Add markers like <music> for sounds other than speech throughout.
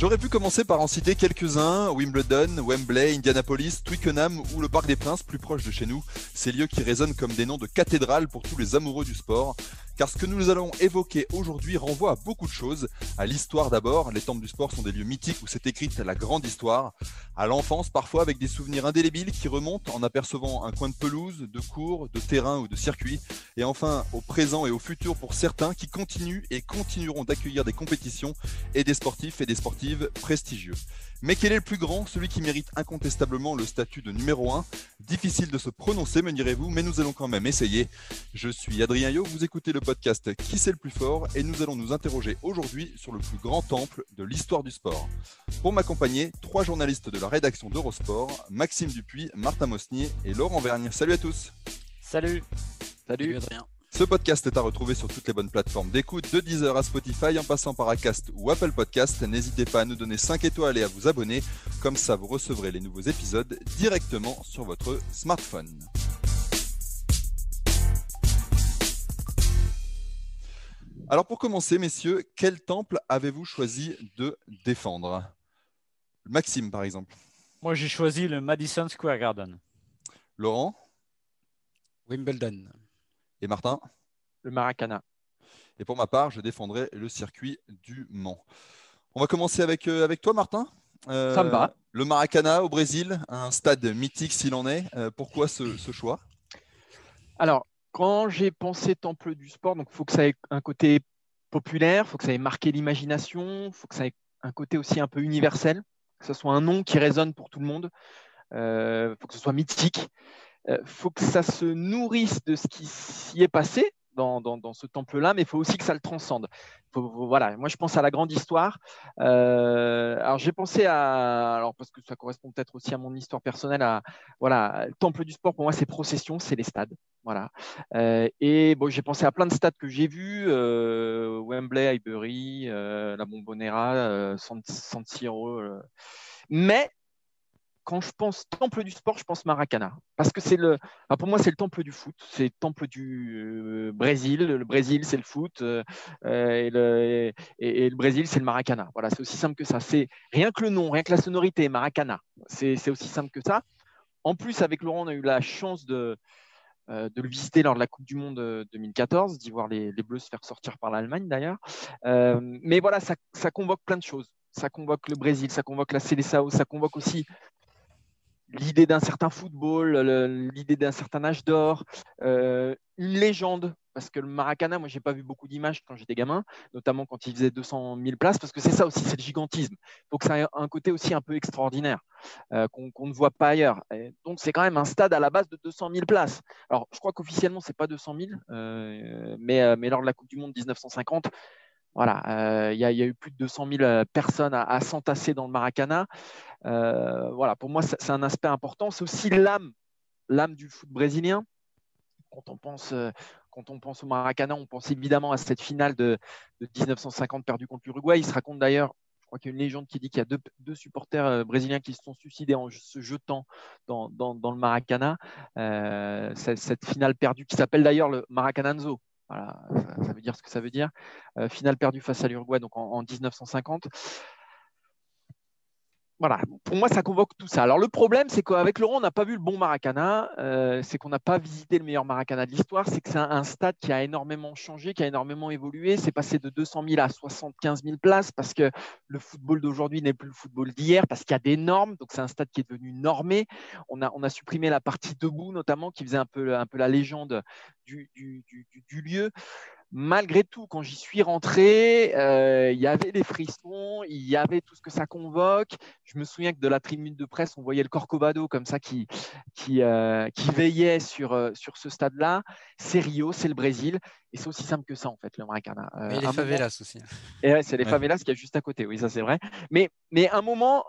J'aurais pu commencer par en citer quelques-uns, Wimbledon, Wembley, Indianapolis, Twickenham ou le Parc des Princes plus proche de chez nous, ces lieux qui résonnent comme des noms de cathédrales pour tous les amoureux du sport. Car ce que nous allons évoquer aujourd'hui renvoie à beaucoup de choses. À l'histoire d'abord, les temples du sport sont des lieux mythiques où s'est écrite la grande histoire. À l'enfance parfois avec des souvenirs indélébiles qui remontent en apercevant un coin de pelouse, de cours, de terrain ou de circuit. Et enfin au présent et au futur pour certains qui continuent et continueront d'accueillir des compétitions et des sportifs et des sportives prestigieux. Mais quel est le plus grand, celui qui mérite incontestablement le statut de numéro 1 Difficile de se prononcer, me direz-vous, mais nous allons quand même essayer. Je suis Adrien Yo, vous écoutez le podcast Qui c'est le plus fort et nous allons nous interroger aujourd'hui sur le plus grand temple de l'histoire du sport. Pour m'accompagner, trois journalistes de la rédaction d'Eurosport, Maxime Dupuis, Martin Mosnier et Laurent Vergne. Salut à tous Salut Salut Adrien ce podcast est à retrouver sur toutes les bonnes plateformes d'écoute, de Deezer à Spotify en passant par Acast ou Apple Podcast. N'hésitez pas à nous donner 5 étoiles et à vous abonner, comme ça vous recevrez les nouveaux épisodes directement sur votre smartphone. Alors pour commencer, messieurs, quel temple avez-vous choisi de défendre? Maxime, par exemple. Moi, j'ai choisi le Madison Square Garden. Laurent? Wimbledon. Et Martin? Le Maracana. Et pour ma part, je défendrai le circuit du Mans. On va commencer avec, euh, avec toi, Martin. Euh, Ça me va. Le Maracana au Brésil, un stade mythique s'il en est. Euh, pourquoi ce, choix? Alors, quand j'ai pensé Temple du sport, donc il faut que ça ait un côté populaire, il faut que ça ait marqué l'imagination, il faut que ça ait un côté aussi un peu universel, que ce soit un nom qui résonne pour tout le monde, il faut que ce soit mythique. Il euh, faut que ça se nourrisse de ce qui s'y est passé dans, ce temple-là, mais il faut aussi que ça le transcende. voilà, moi je pense à la grande histoire. Euh, alors j'ai pensé à, alors parce que ça correspond peut-être aussi à mon histoire personnelle, à voilà, le temple du sport pour moi c'est procession, c'est les stades, voilà. Euh, et bon, j'ai pensé à plein de stades que j'ai vus, Wembley, Highbury, la Bombonera, San, San Siro, mais quand je pense temple du sport, je pense Maracana. Parce que c'est le, pour moi, c'est le temple du foot. C'est le temple du euh, Brésil. Le Brésil, c'est le foot. Euh, et, le, Brésil, c'est le Maracana. Voilà, c'est aussi simple que ça. C'est rien que le nom, rien que la sonorité, Maracana. C'est aussi simple que ça. En plus, avec Laurent, on a eu la chance de, euh, de le visiter lors de la Coupe du Monde 2014, d'y voir les, Bleus se faire sortir par l'Allemagne d'ailleurs. mais voilà, ça, ça, convoque plein de choses. Ça convoque le Brésil, ça convoque la Célessao, ça convoque aussi l'idée d'un certain football, l'idée d'un certain âge d'or, euh, une légende. Parce que le Maracana, moi, j'ai pas vu beaucoup d'images quand j'étais gamin, notamment quand il faisait 200 000 places, parce que c'est ça aussi, c'est le gigantisme. Ça ait un côté aussi un peu extraordinaire, euh, qu'on ne voit pas ailleurs. donc, c'est quand même un stade à la base de 200 000 places. Alors, je crois qu'officiellement, c'est pas 200 000, euh, mais lors de la Coupe du Monde 1950, voilà, il y, a eu plus de 200 000 personnes à s'entasser dans le Maracana. Euh, voilà, pour moi, c'est un aspect important. C'est aussi l'âme, du foot brésilien. Quand on pense, euh, au Maracana, on pense évidemment à cette finale de, 1950 perdue contre l'Uruguay. Il se raconte d'ailleurs je crois qu'il y a une légende qui dit qu'il y a deux, supporters euh, brésiliens qui se sont suicidés en se jetant dans, le Maracana. cette, finale perdue qui s'appelle d'ailleurs le Maracananzo. Voilà, ça, veut dire ce que ça veut dire. finale perdue face à l'Uruguay donc en 1950 voilà, pour moi, ça convoque tout ça. Alors, le problème, c'est qu'avec Laurent, on n'a pas vu le bon Maracana. Euh, c'est qu'on n'a pas visité le meilleur Maracana de l'histoire. C'est que c'est un, stade qui a énormément changé, qui a énormément évolué. C'est passé de 200 000 à 75 000 places parce que le football d'aujourd'hui n'est plus le football d'hier, parce qu'il y a des normes. Donc, c'est un stade qui est devenu normé. On a, on a supprimé la partie debout, notamment, qui faisait un peu, un peu la légende du, du, du, du lieu. Malgré tout, quand j'y suis rentré, euh, il y avait des frissons, il y avait tout ce que ça convoque. Je me souviens que de la tribune de presse, on voyait le Corcovado comme ça qui, qui, euh, qui veillait sur, euh, sur ce stade-là. C'est Rio, c'est le Brésil. Et c'est aussi simple que ça, en fait, le Maracana. et les favelas aussi. Et c'est les favelas qui est juste à côté, oui, ça c'est vrai. Mais, mais un moment,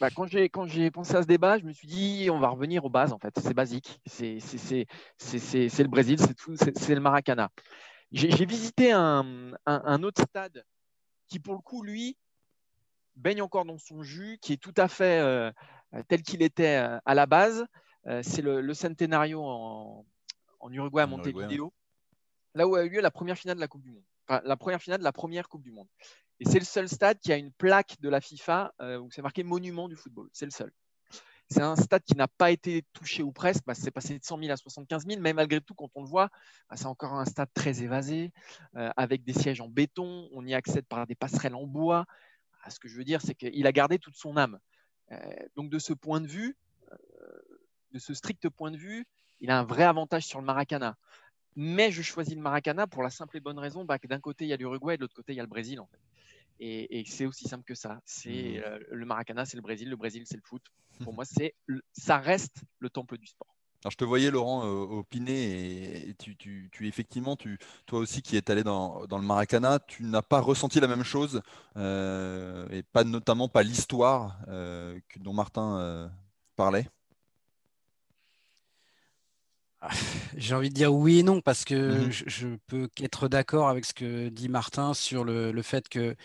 bah, quand j'ai quand j'ai pensé à ce débat, je me suis dit on va revenir aux bases en fait. C'est basique. C'est le Brésil, c'est tout, c'est le Maracana. J'ai visité un, autre stade qui, pour le coup, lui, baigne encore dans son jus, qui est tout à fait euh, tel qu'il était euh, à la base. Euh, c'est le, Centenario en, Uruguay à Montevideo, là où a eu lieu la première finale de la Coupe du Monde. Enfin, la première finale de la première Coupe du Monde. Et c'est le seul stade qui a une plaque de la FIFA où c'est marqué monument du football. C'est le seul. C'est un stade qui n'a pas été touché ou presque. Bah, c'est passé de 100 000 à 75 000, mais malgré tout, quand on le voit, bah, c'est encore un stade très évasé, euh, avec des sièges en béton. On y accède par des passerelles en bois. Ah, ce que je veux dire, c'est qu'il a gardé toute son âme. Euh, donc, de ce point de vue, euh, de ce strict point de vue, il a un vrai avantage sur le Maracana. Mais je choisis le Maracana pour la simple et bonne raison bah, que d'un côté, il y a l'Uruguay et de l'autre côté, il y a le Brésil. Et, c'est aussi simple que ça. C'est mmh. le Maracana, c'est le Brésil, le Brésil, c'est le foot. Pour moi, c'est ça reste le temple du sport. Alors, je te voyais, Laurent, au opiner, et tu, tu, tu, effectivement, tu, toi aussi qui es allé dans, dans le Maracana, tu n'as pas ressenti la même chose, euh, et pas notamment pas l'histoire euh, dont Martin euh, parlait? <sighs> J'ai envie de dire oui et non, parce que mmh je, je, peux qu'être d'accord avec ce que dit Martin sur le, le fait qu'il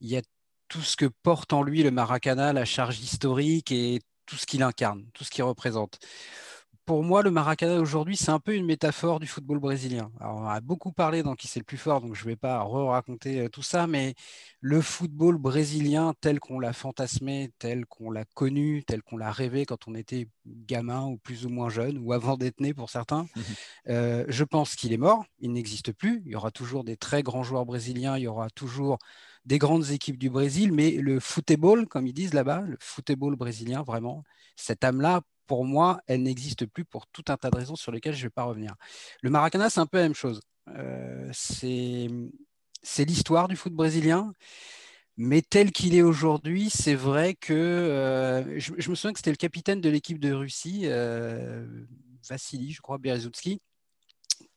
y a tout ce que porte en lui le Maracana, la charge historique et tout ce qu'il incarne, tout ce qu'il représente. Pour moi, le Maracana aujourd'hui, c'est un peu une métaphore du football brésilien. on a beaucoup parlé dans Qui c'est le plus fort, donc je ne vais pas re-raconter euh, tout ça, mais le football brésilien tel qu'on l'a fantasmé, tel qu'on l'a connu, tel qu'on l'a rêvé quand on était gamin ou plus ou moins jeune, ou avant d'être né pour certains, mmh euh, je pense qu'il est mort, il n'existe plus. Il y aura toujours des très grands joueurs brésiliens, il y aura toujours des grandes équipes du Brésil, mais le football, comme ils disent là-bas, le football brésilien, vraiment, cette âme-là, pour moi, elle n'existe plus pour tout un tas de raisons sur lesquelles je ne vais pas revenir. Le Maracana, c'est un peu la même chose. Euh, c'est l'histoire du foot brésilien. Mais tel qu'il est aujourd'hui, c'est vrai que euh, je, me souviens que c'était le capitaine de l'équipe de Russie, euh, Vassili, je crois, Berezutski,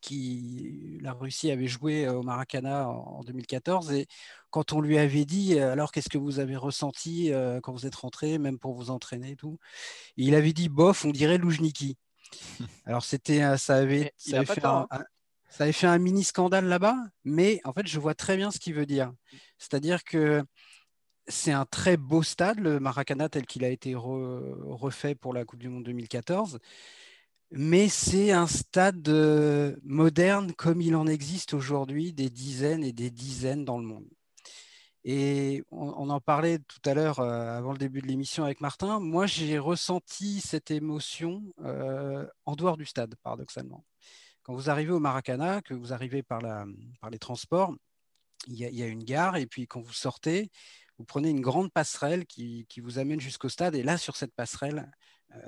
qui la Russie avait joué au Maracana en 2014 et quand on lui avait dit alors qu'est-ce que vous avez ressenti quand vous êtes rentré même pour vous entraîner et tout? il avait dit bof on dirait Loujniki. <laughs> Alors c'était ça avait, ça avait, fait un, ça avait fait un mini scandale là-bas mais en fait je vois très bien ce qu'il veut dire. C'est-à-dire que c'est un très beau stade, le Maracana tel qu'il a été refait pour la Coupe du Monde 2014 mais c'est un stade euh, moderne comme il en existe aujourd'hui des dizaines et des dizaines dans le monde. Et on, en parlait tout à l'heure euh, avant le début de l'émission avec Martin. Moi, j'ai ressenti cette émotion euh, en dehors du stade, paradoxalement. Quand vous arrivez au Maracana, que vous arrivez par, les transports, il y, a, une gare, et puis quand vous sortez, vous prenez une grande passerelle qui vous amène jusqu'au stade. Et là, sur cette passerelle,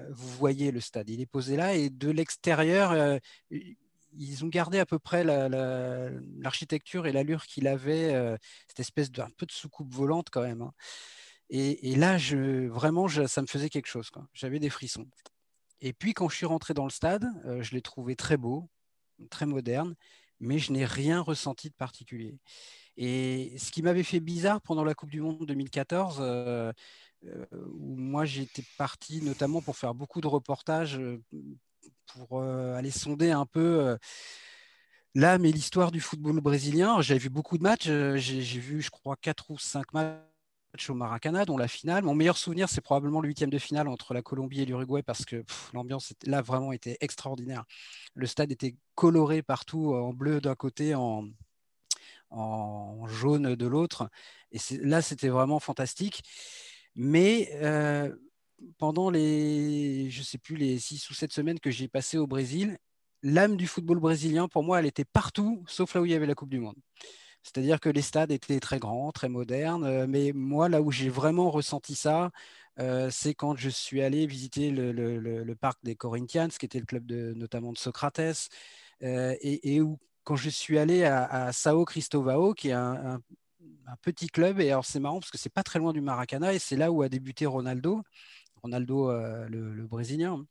vous voyez le stade. Il est posé là et de l'extérieur, euh, ils ont gardé à peu près l'architecture et l'allure qu'il avait, euh, cette espèce d'un peu de soucoupe volante quand même. Hein. Et, là, vraiment, ça me faisait quelque chose. J'avais des frissons. Et puis, quand je suis rentré dans le stade, je l'ai trouvé très beau, très moderne, mais je n'ai rien ressenti de particulier. Et ce qui m'avait fait bizarre pendant la Coupe du Monde 2014, euh, où moi j'étais parti notamment pour faire beaucoup de reportages, euh, pour euh, aller sonder un peu l'âme et l'histoire du football brésilien. J'avais vu beaucoup de matchs, j'ai vu je crois quatre ou cinq matchs au Maracana, dont la finale. Mon meilleur souvenir, c'est probablement le huitième de finale entre la Colombie et l'Uruguay parce que l'ambiance là vraiment était extraordinaire. Le stade était coloré partout en bleu d'un côté, en, en jaune de l'autre. Et là, c'était vraiment fantastique. Mais euh, pendant les, je sais plus, les six ou sept semaines que j'ai passées au Brésil, l'âme du football brésilien, pour moi, elle était partout, sauf là où il y avait la Coupe du Monde. C'est-à-dire que les stades étaient très grands, très modernes, euh, mais moi, là où j'ai vraiment ressenti ça, euh, c'est quand je suis allé visiter le, parc des Corinthians, qui était le club de, notamment de Socrates, et, où quand je suis allé à, Sao Cristovao, qui est un, petit club, et alors c'est marrant parce que c'est pas très loin du Maracana, et c'est là où a débuté Ronaldo, Ronaldo euh, le, Brésilien.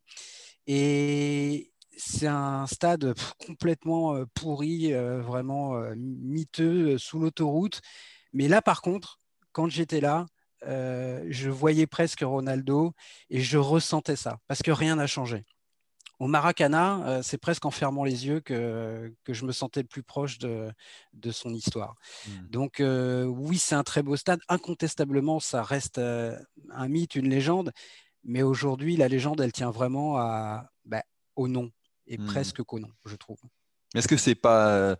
Et c'est un stade complètement euh, pourri, euh, vraiment miteux, sous l'autoroute. Mais là, par contre, quand j'étais là, je voyais presque Ronaldo et je ressentais ça, parce que rien n'a changé au Maracana, euh, c'est presque en fermant les yeux que, que je me sentais le plus proche de, de son histoire. Hmm. Donc euh, oui, c'est un très beau stade. Incontestablement, ça reste euh, un mythe, une légende. Mais aujourd'hui, la légende, elle tient vraiment à, bah, au nom et hmm. presque qu'au nom, je trouve. Est-ce que c'est pas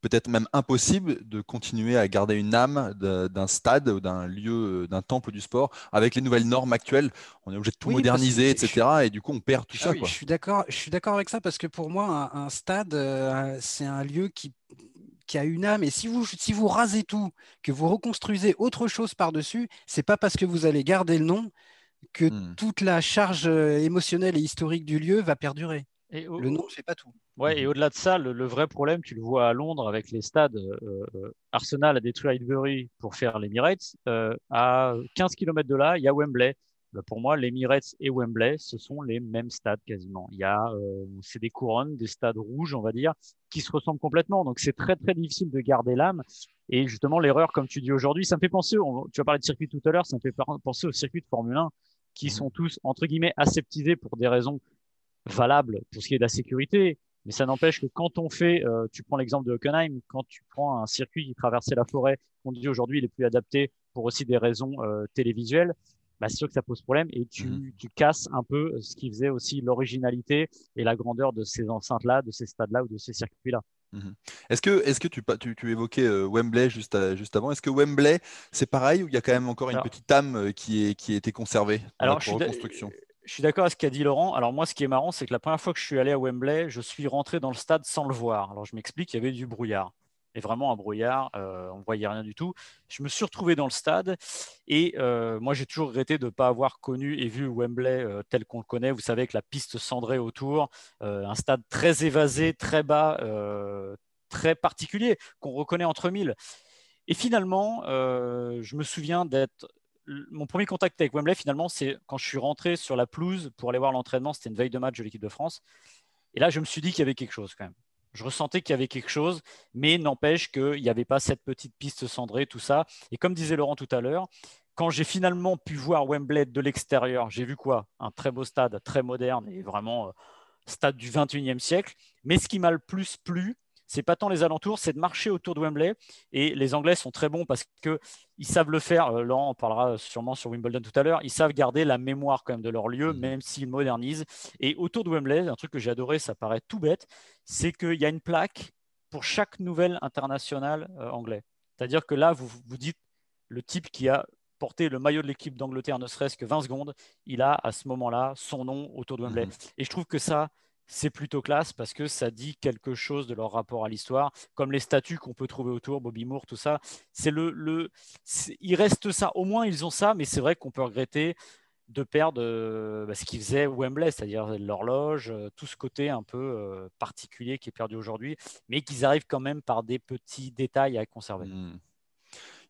peut-être même impossible de continuer à garder une âme d'un stade ou d'un lieu, d'un temple du sport avec les nouvelles normes actuelles. On est obligé de tout moderniser, etc. Et du coup, on perd tout ah ça. Je suis d'accord. Je suis d'accord avec ça parce que pour moi, un, stade, euh, c'est un lieu qui qui a une âme. Et si vous, si vous rasez tout, que vous reconstruisez autre chose par-dessus, c'est pas parce que vous allez garder le nom que hmm. toute la charge euh, émotionnelle et historique du lieu va perdurer. Le nom ne fait pas tout. Ouais, et mhm. au-delà de ça, le, vrai problème, tu le vois à Londres avec les stades. Euh, euh, Arsenal a détruit Highbury pour faire l'Emirates. Euh, à 15 km de là, il y a Wembley. Bah, pour moi, l'Emirates et Wembley, ce sont les mêmes stades quasiment. Il y a, c'est des couronnes, des stades rouges, on va dire, qui se ressemblent complètement. Donc c'est très très difficile de garder l'âme. Et justement, l'erreur, comme tu dis aujourd'hui, ça me fait penser. tu as parlé de circuit tout à l'heure, ça me fait penser aux circuits de Formule 1 qui mhm. sont tous entre guillemets aseptisés pour des raisons valable pour ce qui est de la sécurité. Mais ça n'empêche que quand on fait, euh, tu prends l'exemple de Hockenheim, quand tu prends un circuit qui traversait la forêt, qu'on dit aujourd'hui il est plus adapté pour aussi des raisons euh, télévisuelles, bah, c'est sûr que ça pose problème et tu, mhm. tu casses un peu ce qui faisait aussi l'originalité et la grandeur de ces enceintes-là, de ces stades-là ou de ces circuits-là. Mhm. Est-ce que, est que tu, tu, tu évoquais euh, Wembley juste, juste avant Est-ce que Wembley, c'est pareil ou il y a quand même encore une petite âme qui, est, qui a été conservée dans alors, la reconstruction? Je suis d'accord avec ce qu'a dit Laurent. Alors moi, ce qui est marrant, c'est que la première fois que je suis allé à Wembley, je suis rentré dans le stade sans le voir. Alors je m'explique, il y avait du brouillard. Et vraiment un brouillard, euh, on ne voyait rien du tout. Je me suis retrouvé dans le stade et euh, moi j'ai toujours regretté de ne pas avoir connu et vu Wembley euh, tel qu'on le connaît. Vous savez, avec la piste cendrée autour, un stade très évasé, très bas, très particulier, qu'on reconnaît entre mille. Et finalement, je me souviens d'être mon premier contact avec Wembley, finalement, c'est quand je suis rentré sur la pelouse pour aller voir l'entraînement. C'était une veille de match de l'équipe de France. Et là, je me suis dit qu'il y avait quelque chose quand même. Je ressentais qu'il y avait quelque chose, mais n'empêche qu'il n'y avait pas cette petite piste cendrée, tout ça. Et comme disait Laurent tout à l'heure, quand j'ai finalement pu voir Wembley de l'extérieur, j'ai vu quoi? Un très beau stade, très moderne et vraiment euh, stade du 21e siècle. Mais ce qui m'a le plus plu, c'est pas tant les alentours, c'est de marcher autour de Wembley. Et les Anglais sont très bons parce qu'ils savent le faire. Euh, Laurent en parlera sûrement sur Wimbledon tout à l'heure. Ils savent garder la mémoire quand même de leur lieu, mmh. même s'ils modernisent. Et autour de Wembley, un truc que j'ai adoré, ça paraît tout bête, c'est qu'il y a une plaque pour chaque nouvelle internationale euh, anglais. C'est-à-dire que là, vous vous dites le type qui a porté le maillot de l'équipe d'Angleterre ne serait-ce que 20 secondes, il a à ce moment-là son nom autour de Wembley. Mmh. Et je trouve que ça, c'est plutôt classe parce que ça dit quelque chose de leur rapport à l'histoire, comme les statues qu'on peut trouver autour, Bobby Moore, tout ça. C'est le, le il reste ça. Au moins ils ont ça, mais c'est vrai qu'on peut regretter de perdre euh, bah, ce qu'ils faisaient Wembley, c'est-à-dire l'horloge, euh, tout ce côté un peu euh, particulier qui est perdu aujourd'hui, mais qu'ils arrivent quand même par des petits détails à conserver. Mmh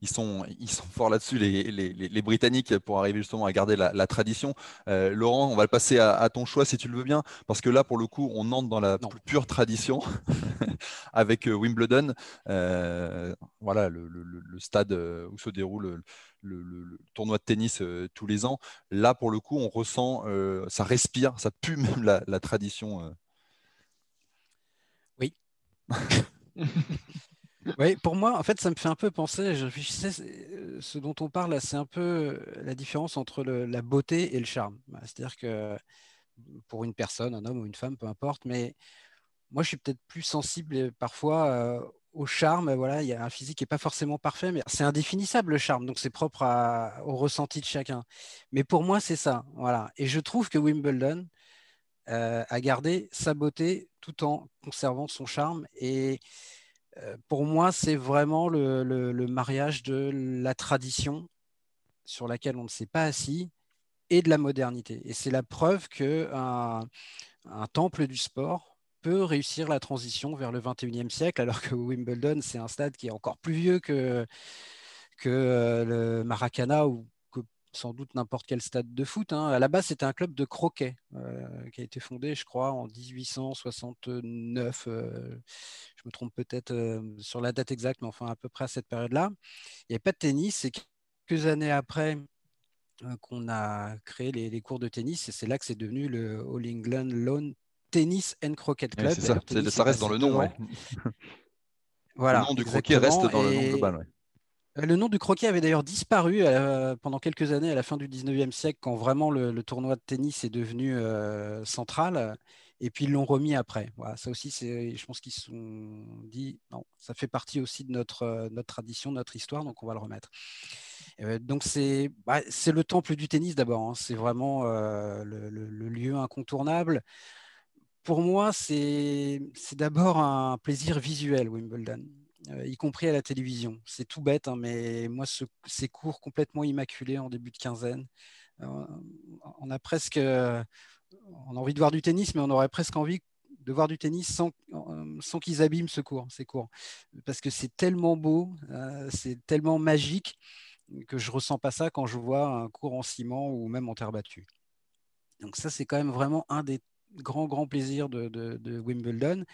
ils sont, ils sont forts là-dessus, les, les, les, Britanniques, pour arriver justement à garder la, tradition. Euh, Laurent, on va le passer à, ton choix si tu le veux bien, parce que là, pour le coup, on entre dans la plus pure tradition <laughs> avec euh, Wimbledon. Euh, voilà, le, le, stade où se déroule le, tournoi de tennis tous les ans. Là, pour le coup, on ressent, ça respire, ça pue même la, la tradition. Oui. <laughs> Oui, pour moi, en fait, ça me fait un peu penser, je réfléchissais, euh, ce dont on parle, c'est un peu euh, la différence entre la beauté et le charme. Bah, c'est-à-dire que pour une personne, un homme ou une femme, peu importe, mais moi, je suis peut-être plus sensible euh, parfois au charme. Voilà, il y a un physique qui n'est pas forcément parfait, mais c'est indéfinissable le charme, donc c'est propre au ressenti de chacun. Mais pour moi, c'est ça. Voilà. Et je trouve que Wimbledon a gardé sa beauté tout en conservant son charme. Et pour moi, c'est vraiment le, mariage de la tradition sur laquelle on ne s'est pas assis et de la modernité. Et c'est la preuve qu'un un temple du sport peut réussir la transition vers le 21e siècle, alors que Wimbledon, c'est un stade qui est encore plus vieux que, que euh, le Maracana ou que sans doute n'importe quel stade de foot. Hein. À la base, c'était un club de croquet euh, qui a été fondé, je crois, en 1869. Euh, je me trompe peut-être sur la date exacte, mais enfin à peu près à cette période-là. Il n'y avait pas de tennis. Et quelques années après, qu'on a créé les, cours de tennis et c'est là que c'est devenu le All England Lawn Tennis and Croquet Club. ça. ça reste dans le nom. Voilà, le nom du croquet reste dans le nom global. Euh, le nom du croquet avait d'ailleurs disparu euh, pendant quelques années à la fin du 19e siècle, quand vraiment le, tournoi de tennis est devenu euh, central. Et puis ils l'ont remis après. Voilà, ça aussi, je pense qu'ils se sont dit, ça fait partie aussi de notre, notre tradition, notre histoire, donc on va le remettre. donc bah, c'est le temple du tennis d'abord. Hein. C'est vraiment le, lieu incontournable. Pour moi, c'est d'abord un plaisir visuel, Wimbledon. Euh, y compris à la télévision. C'est tout bête, hein, mais moi, ces cours complètement immaculés en début de quinzaine, euh, on a presque, on a envie de voir du tennis, mais on aurait presque envie de voir du tennis sans, euh, sans qu'ils abîment ce cours, ces cours. Parce que c'est tellement beau, c'est tellement magique que je ressens pas ça quand je vois un cours en ciment ou même en terre battue. Donc ça, c'est quand même vraiment un des grands, grands plaisirs de Wimbledon.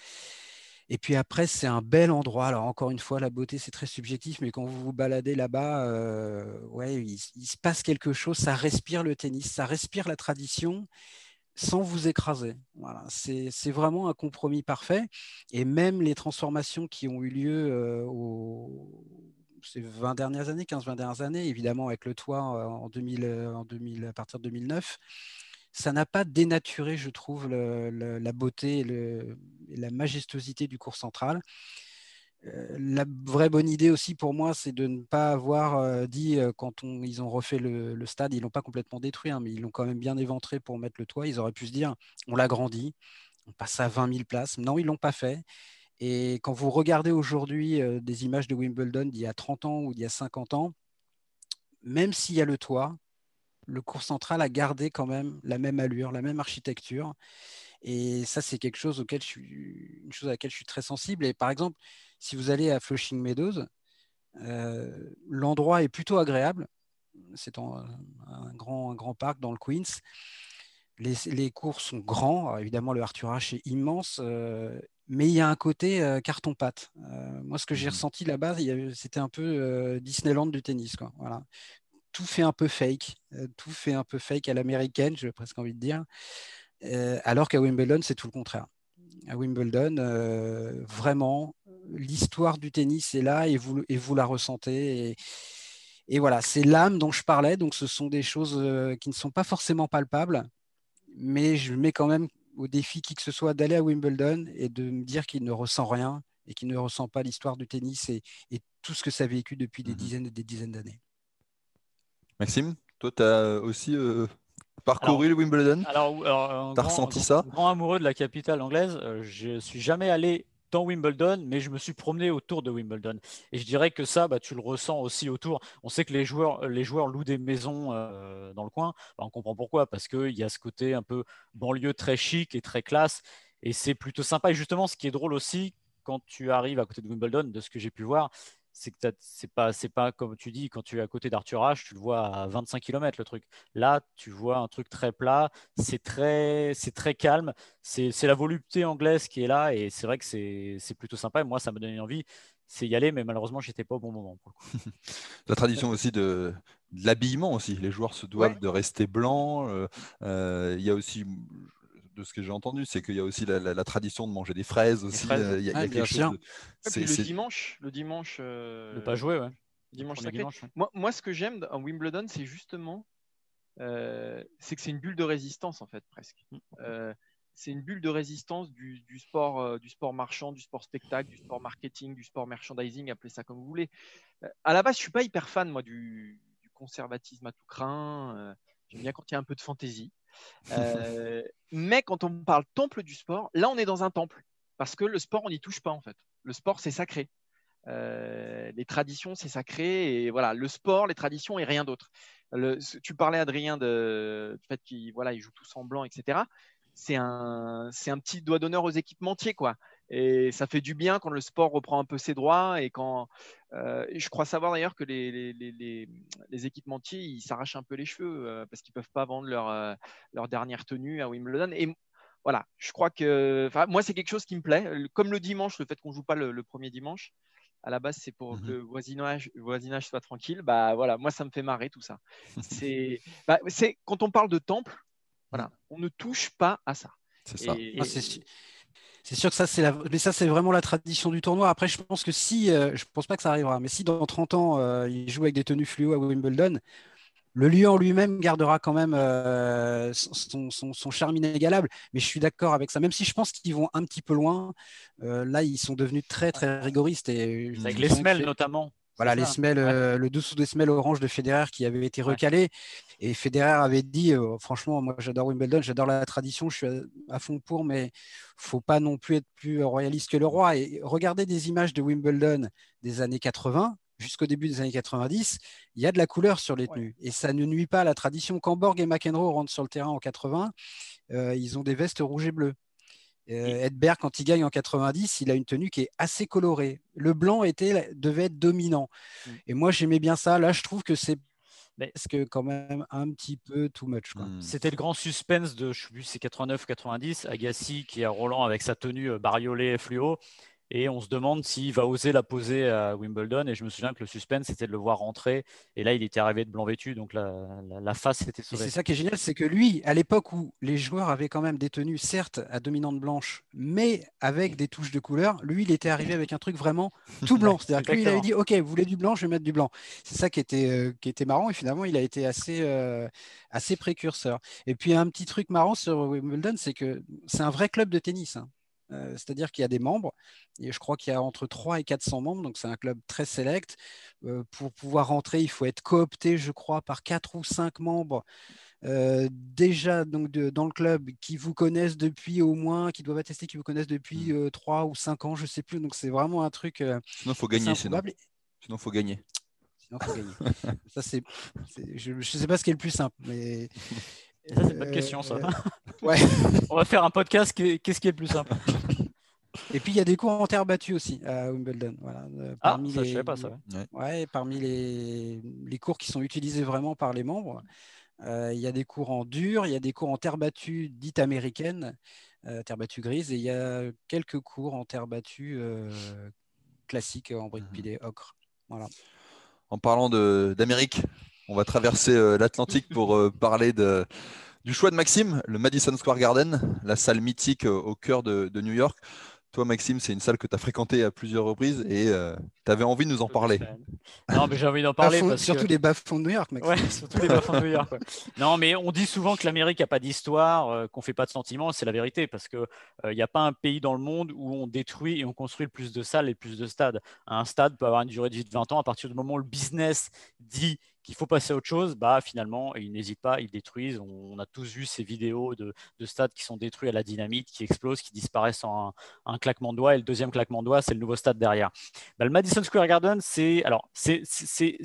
Et puis après, c'est un bel endroit. Alors encore une fois, la beauté, c'est très subjectif, mais quand vous vous baladez là-bas, euh, ouais, il, se passe quelque chose. Ça respire le tennis, ça respire la tradition sans vous écraser. Voilà, c'est vraiment un compromis parfait. Et même les transformations qui ont eu lieu euh, ces 20 dernières années, 15-20 dernières années, évidemment avec le toit euh, en, 2000, en 2000, à partir de 2009, ça n'a pas dénaturé, je trouve, la beauté et, la majestuosité du cours central. Euh, la vraie bonne idée aussi pour moi, c'est de ne pas avoir euh, dit euh, quand ils ont refait le, stade, ils l'ont pas complètement détruit, hein, mais ils l'ont quand même bien éventré pour mettre le toit. Ils auraient pu se dire, on l'agrandit, on passe à 20 000 places. Non, ils l'ont pas fait. Et quand vous regardez aujourd'hui des images de Wimbledon d'il y a 30 ans ou d'il y a 50 ans, même s'il y a le toit, le cours central a gardé quand même la même allure, la même architecture. Et ça, c'est quelque chose auquel je suis, une chose à laquelle je suis très sensible. Et par exemple, si vous allez à Flushing Meadows, euh, l'endroit est plutôt agréable. C'est un, grand, un grand parc dans le Queens. Les, cours sont grands. évidemment, le Arthur H est immense. Euh, mais il y a un côté euh, carton-pâte. moi, ce que j'ai mmh ressenti là-bas, c'était un peu Disneyland du tennis. Quoi. Voilà tout fait un peu fake, euh, tout fait un peu fake à l'américaine, j'ai presque envie de dire, euh, alors qu'à Wimbledon, c'est tout le contraire. À Wimbledon, euh, vraiment, l'histoire du tennis est là et vous, et vous la ressentez. Et, voilà, c'est l'âme dont je parlais, donc ce sont des choses qui ne sont pas forcément palpables, mais je mets quand même au défi qui que ce soit d'aller à Wimbledon et de me dire qu'il ne ressent rien et qu'il ne ressent pas l'histoire du tennis et, tout ce que ça a vécu depuis des mmh dizaines et des dizaines d'années. Maxime, toi, tu as aussi euh, parcouru le Wimbledon? Alors, tu as ressenti ça? Grand amoureux de la capitale anglaise, euh, je suis jamais allé dans Wimbledon, mais je me suis promené autour de Wimbledon. Et je dirais que ça, bah, tu le ressens aussi autour. On sait que les joueurs, les joueurs louent des maisons euh, dans le coin. Bah, on comprend pourquoi, parce qu'il y a ce côté un peu banlieue très chic et très classe. Et c'est plutôt sympa. Et justement, ce qui est drôle aussi, quand tu arrives à côté de Wimbledon, de ce que j'ai pu voir, c'est que c'est pas c'est pas comme tu dis quand tu es à côté d'Arthur H tu le vois à 25 km le truc. Là tu vois un truc très plat c'est très c'est très calme c'est la volupté anglaise qui est là et c'est vrai que c'est plutôt sympa et moi ça me donne envie c'est y aller mais malheureusement j'étais pas au bon moment <laughs> la tradition aussi de, l'habillement aussi. Les joueurs se doivent de rester blancs euh, euh, il y a aussi de ce que j'ai entendu, c'est qu'il y a aussi la, tradition de manger des fraises aussi. Euh, il y a, quelque chose le dimanche, le dimanche. Euh... pas jouer, ouais. Dimanche, moi, moi, ce que j'aime en Wimbledon, c'est justement, euh, c'est que c'est une bulle de résistance en fait presque. Mm. Euh, c'est une bulle de résistance du, sport, du sport marchand, du sport spectacle, du sport marketing, du sport merchandising, appelez ça comme vous voulez. à la base, je suis pas hyper fan moi du, du conservatisme à tout craint. Bien quand il y a un peu de fantaisie. Euh, mais quand on parle temple du sport, là, on est dans un temple. Parce que le sport, on n'y touche pas, en fait. Le sport, c'est sacré. Euh, les traditions, c'est sacré. Et voilà, le sport, les traditions et rien d'autre. Tu parlais, Adrien, du fait qu'ils voilà, jouent tous en blanc, etc. c'est un, un petit doigt d'honneur aux équipementiers, quoi. Et ça fait du bien quand le sport reprend un peu ses droits et quand euh, je crois savoir d'ailleurs que les, les, les, les, équipementiers ils s'arrachent un peu les cheveux euh, parce qu'ils peuvent pas vendre leur, euh, leur dernière tenue à Wimbledon. Et voilà, je crois que moi c'est quelque chose qui me plaît. Comme le dimanche, le fait qu'on joue pas le, premier dimanche, à la base c'est pour que le voisinage, voisinage soit tranquille. Bah voilà, moi ça me fait marrer tout ça. c'est bah, quand on parle de temple, voilà, on ne touche pas à ça. C'est ça. Ah, c'est sûr que ça, c'est la... mais ça, c'est vraiment la tradition du tournoi. Après, je pense que si, euh, je pense pas que ça arrivera, mais si dans 30 ans, euh, il joue avec des tenues fluo à Wimbledon, le lieu en lui-même gardera quand même euh, son, charme inégalable. Mais je suis d'accord avec ça, même si je pense qu'ils vont un petit peu loin. là, ils sont devenus très, très rigoristes. Et avec les semelles, notamment. Voilà, les semelles, euh, le dessous des semelles orange de Federer qui avait été recalé. Et Federer avait dit euh, franchement, moi j'adore Wimbledon, j'adore la tradition, je suis à, fond pour, mais faut pas non plus être plus royaliste que le roi. Et regardez des images de Wimbledon des années 80 jusqu'au début des années 90, il y a de la couleur sur les tenues. Et ça ne nuit pas à la tradition. Quand Borg et McEnroe rentrent sur le terrain en 80, euh, ils ont des vestes rouges et bleues. Euh, Edberg, quand il gagne en 90, il a une tenue qui est assez colorée. Le blanc était, devait être dominant. Mm. Et moi, j'aimais bien ça. Là, je trouve que c'est parce que quand même un petit peu too much. Mm. C'était le grand suspense de, je sais plus, c'est 89-90, Agassi qui a Roland avec sa tenue euh, bariolée fluo et on se demande s'il va oser la poser à Wimbledon. Et je me souviens que le suspense, c'était de le voir rentrer. Et là, il était arrivé de blanc vêtu, donc la, face était sauvée. C'est ça qui est génial, c'est que lui, à l'époque où les joueurs avaient quand même des tenues, certes, à dominante blanche, mais avec des touches de couleur, lui, il était arrivé avec un truc vraiment tout blanc. <laughs> C'est-à-dire que lui, il avait dit, OK, vous voulez du blanc, je vais mettre du blanc. C'est ça qui était, euh, qui était marrant. Et finalement, il a été assez, euh, assez précurseur. Et puis, un petit truc marrant sur Wimbledon, c'est que c'est un vrai club de tennis. Hein. Euh, c'est-à-dire qu'il y a des membres, et je crois qu'il y a entre 3 et 400 membres, donc c'est un club très select. Euh, pour pouvoir rentrer, il faut être coopté, je crois, par 4 ou 5 membres euh, déjà donc dans le club qui vous connaissent depuis au moins, qui doivent attester qui vous connaissent depuis 3 mmh. ou 5 ans, je ne sais plus. Donc c'est vraiment un truc. sinon, il faut gagner. Sinon, il faut gagner. Sinon, faut gagner. Ça, c'est, je ne sais pas ce qui est le plus simple, mais <laughs> ça, c'est pas de question, ça. Ouais. <laughs> On va faire un podcast. Qu'est-ce qui est le plus simple? Et puis il y a des cours en terre battue aussi à Wimbledon. Voilà. Euh, ah, parmi ça, les... je sais pas ça. Ouais. parmi les... les, cours qui sont utilisés vraiment par les membres, euh, il y a des cours en dur, il y a des cours en terre battue dite américaine, euh, terre battue grise, et il y a quelques cours en terre battue classique en brique mhm. pilée ocre. Voilà. En parlant d'Amérique, on va traverser euh, l'Atlantique pour euh, parler de, du choix de Maxime, le Madison Square Garden, la salle mythique euh, au cœur de, New York. Toi, Maxime, c'est une salle que tu as fréquentée à plusieurs reprises et tu avais envie de nous en parler. Non, mais j'ai envie d'en parler. surtout les bas-fonds de New York, Maxime. Ouais, surtout les bas-fonds de New York. Non, mais on dit souvent que l'Amérique n'a pas d'histoire, qu'on ne fait pas de sentiments. C'est la vérité parce qu'il n'y a pas un pays dans le monde où on détruit et on construit le plus de salles et le plus de stades. Un stade peut avoir une durée de vie de 20 ans à partir du moment où le business dit qu'il faut passer à autre chose, bah finalement, ils n'hésitent pas, ils détruisent. On, a tous vu ces vidéos de, stades qui sont détruits à la dynamite, qui explosent, qui disparaissent en un, claquement de doigts, et le deuxième claquement de doigts, c'est le nouveau stade derrière. Bah, le Madison Square Garden, c'est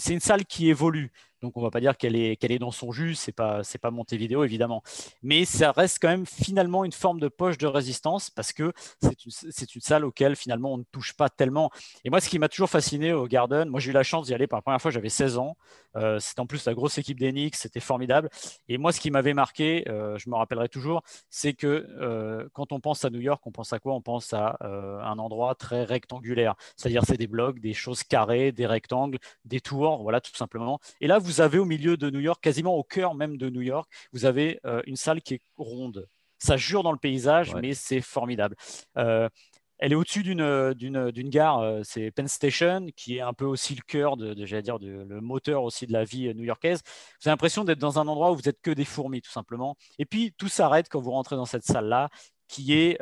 une salle qui évolue. Donc on ne va pas dire qu'elle est, qu'elle est dans son jus, c'est pas c'est pas vidéo évidemment, mais ça reste quand même finalement une forme de poche de résistance parce que c'est une, une salle auquel finalement on ne touche pas tellement. Et moi ce qui m'a toujours fasciné au Garden, moi j'ai eu la chance d'y aller pour la première fois, j'avais 16 ans, euh, c'était en plus la grosse équipe d'Enix, c'était formidable. Et moi ce qui m'avait marqué, euh, je me rappellerai toujours, c'est que euh, quand on pense à New York, on pense à quoi? On pense à un endroit très rectangulaire, c'est-à-dire c'est des blocs, des choses carrées, des rectangles, des tours, voilà tout simplement. Et là vous vous avez au milieu de New York, quasiment au cœur même de New York, vous avez euh, une salle qui est ronde. Ça jure dans le paysage, mais c'est formidable. Euh, elle est au-dessus d'une gare, euh, c'est Penn Station, qui est un peu aussi le cœur, de, j'allais dire, le moteur aussi de la vie new-yorkaise. Vous avez l'impression d'être dans un endroit où vous êtes que des fourmis, tout simplement. Et puis, tout s'arrête quand vous rentrez dans cette salle-là, qui est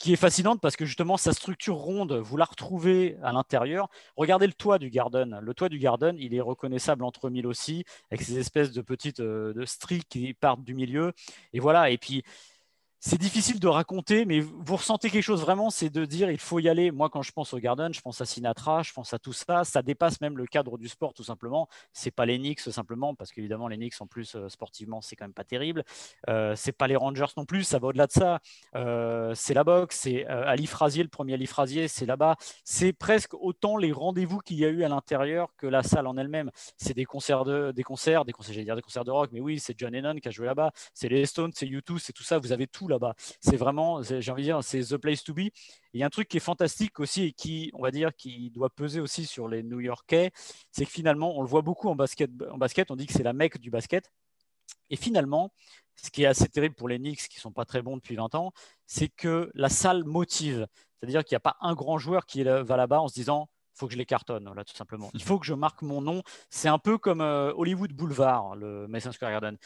qui est fascinante parce que justement sa structure ronde, vous la retrouvez à l'intérieur. Regardez le toit du Garden. Le toit du Garden, il est reconnaissable entre mille aussi, avec ces espèces de petites euh, de stries qui partent du milieu. Et voilà. Et puis c'est difficile de raconter, mais vous ressentez quelque chose vraiment, c'est de dire il faut y aller. Moi, quand je pense au Garden, je pense à Sinatra, je pense à tout ça. Ça dépasse même le cadre du sport, tout simplement. C'est pas les Knicks simplement, parce qu'évidemment les Knicks en plus euh, sportivement, c'est quand même pas terrible. Euh, c'est pas les Rangers non plus, ça va au-delà de ça. Euh, c'est la boxe, c'est Ali Frasier, le premier Ali Frasier, c'est là-bas. C'est presque autant les rendez-vous qu'il y a eu à l'intérieur que la salle en elle-même. C'est des concerts de, des concerts, des concerts, dire des concerts de rock, mais oui, c'est John Lennon qui a joué là-bas. C'est les Stones, c'est U2, c'est tout ça. Vous avez tout là-bas. C'est vraiment, j'ai envie de dire, c'est the place to be. Il y a un truc qui est fantastique aussi et qui, on va dire, qui doit peser aussi sur les New-Yorkais, c'est que finalement, on le voit beaucoup en basket. En basket, on dit que c'est la mecque du basket. Et finalement, ce qui est assez terrible pour les Knicks, qui ne sont pas très bons depuis 20 ans, c'est que la salle motive. C'est-à-dire qu'il n'y a pas un grand joueur qui va là-bas en se disant faut que je les cartonne, voilà, tout simplement. Il <laughs> faut que je marque mon nom. C'est un peu comme euh, Hollywood Boulevard, le Madison Square Garden.